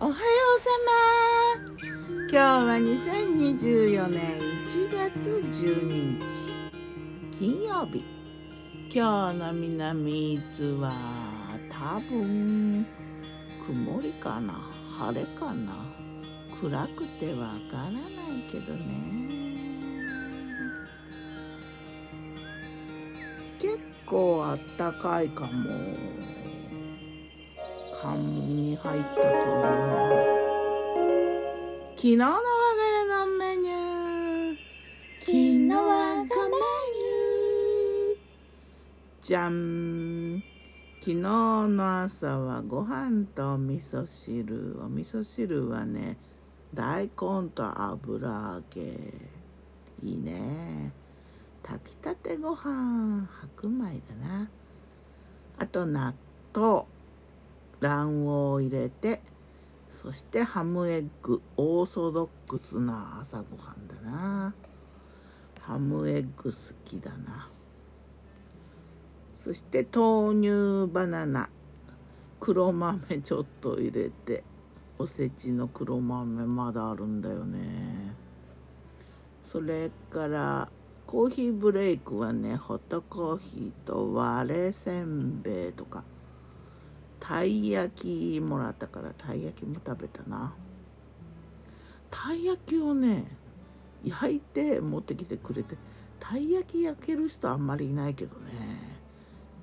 おはようさま。今日は2024年1月12日金曜日。今日の南伊豆は多分曇りかな？晴れかな？暗くてわからないけどね。結構あったかいかも。関門に入ったというのは昨日の我が家のメニュー。昨日我がメニューじゃん昨日の朝はご飯と味噌汁。お味噌汁はね大根と油揚げ。いいね。炊きたてご飯白米だな。あと納豆。卵黄を入れてそしてハムエッグオーソドックスな朝ごはんだな。ハムエッグ好きだな。そして豆乳バナナ黒豆ちょっと入れておせちの黒豆まだあるんだよね。それからコーヒーブレイクはねホットコーヒーと割れせんべいとか。たい焼きもらったからたい焼きも食べたな。たい焼きをね焼いて持ってきてくれてたい焼き焼ける人あんまりいないけどね。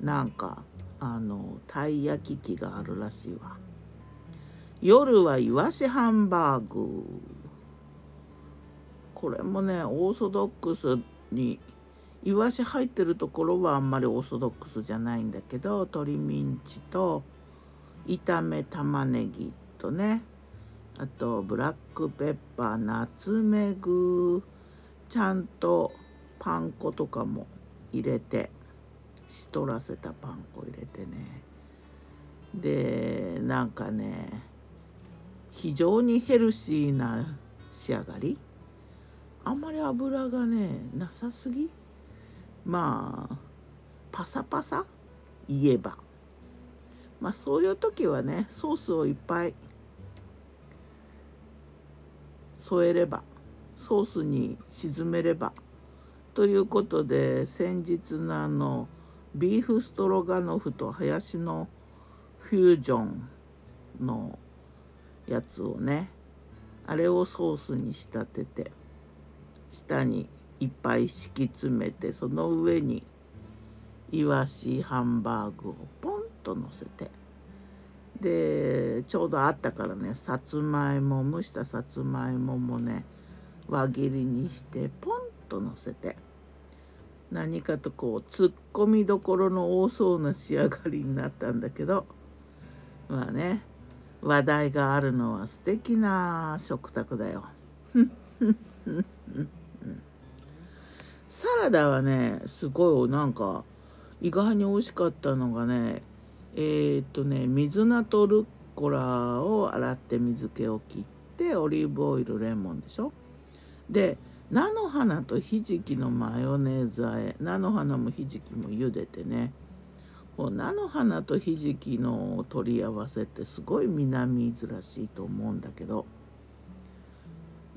なんかあのたい焼き器があるらしいわ。夜はいわしハンバーグ。これもねオーソドックスにいわし入ってるところはあんまりオーソドックスじゃないんだけど鶏ミンチと炒め玉ねぎとねあとブラックペッパーナツメグちゃんとパン粉とかも入れてしとらせたパン粉入れてね。でなんかね非常にヘルシーな仕上がり。あんまり油がねなさすぎ。まあパサパサ言えば。まあそういう時はねソースをいっぱい添えればソースに沈めればということで先日のあのビーフストロガノフとハヤシのフュージョンのやつをねあれをソースに仕立てて下にいっぱい敷き詰めてその上にイワシハンバーグをポンと乗せてでちょうどあったからねさつまいも蒸したさつまいももね輪切りにしてポンと乗せて何かとこうツッコミどころの多そうな仕上がりになったんだけどまあね話題があるのは素敵な食卓だよ。サラダはねすごいなんか意外に美味しかったのがねえー、っとね水菜とルッコラを洗って水気を切ってオリーブオイルレモンでしょ。で菜の花とひじきのマヨネーズあえ菜の花もひじきも茹でてね。こう菜の花とひじきの取り合わせってすごい南伊豆らしいと思うんだけど。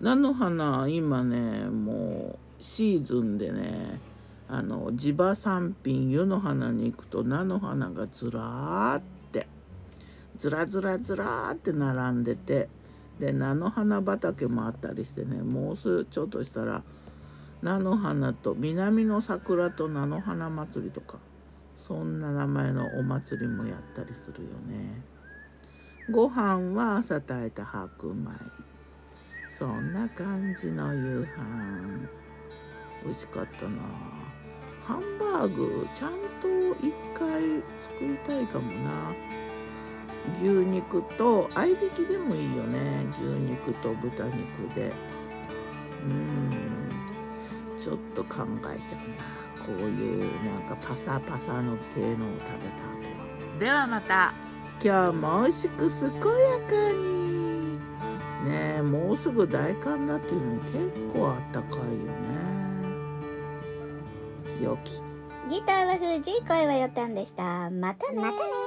菜の花今ねもうシーズンでねあの地場産品湯の花に行くと菜の花がずらーってずらずらずらーって並んでてで菜の花畑もあったりしてねもうすちょっとしたら菜の花と南の桜と菜の花祭りとかそんな名前のお祭りもやったりするよね。ご飯は朝炊いた白米。そんな感じの夕飯。美味しかったな。ハンバーグちゃんと一回作りたいかもな。牛肉と合いびきでもいいよね。牛肉と豚肉で。うん。ちょっと考えちゃうな。こういうなんかパサパサの系のを食べた後は。ではまた。今日も美味しく健やかに。ねえもうすぐ大寒だっていうのに結構あったかいよねギターは藤井声はよたんでした。またねまたね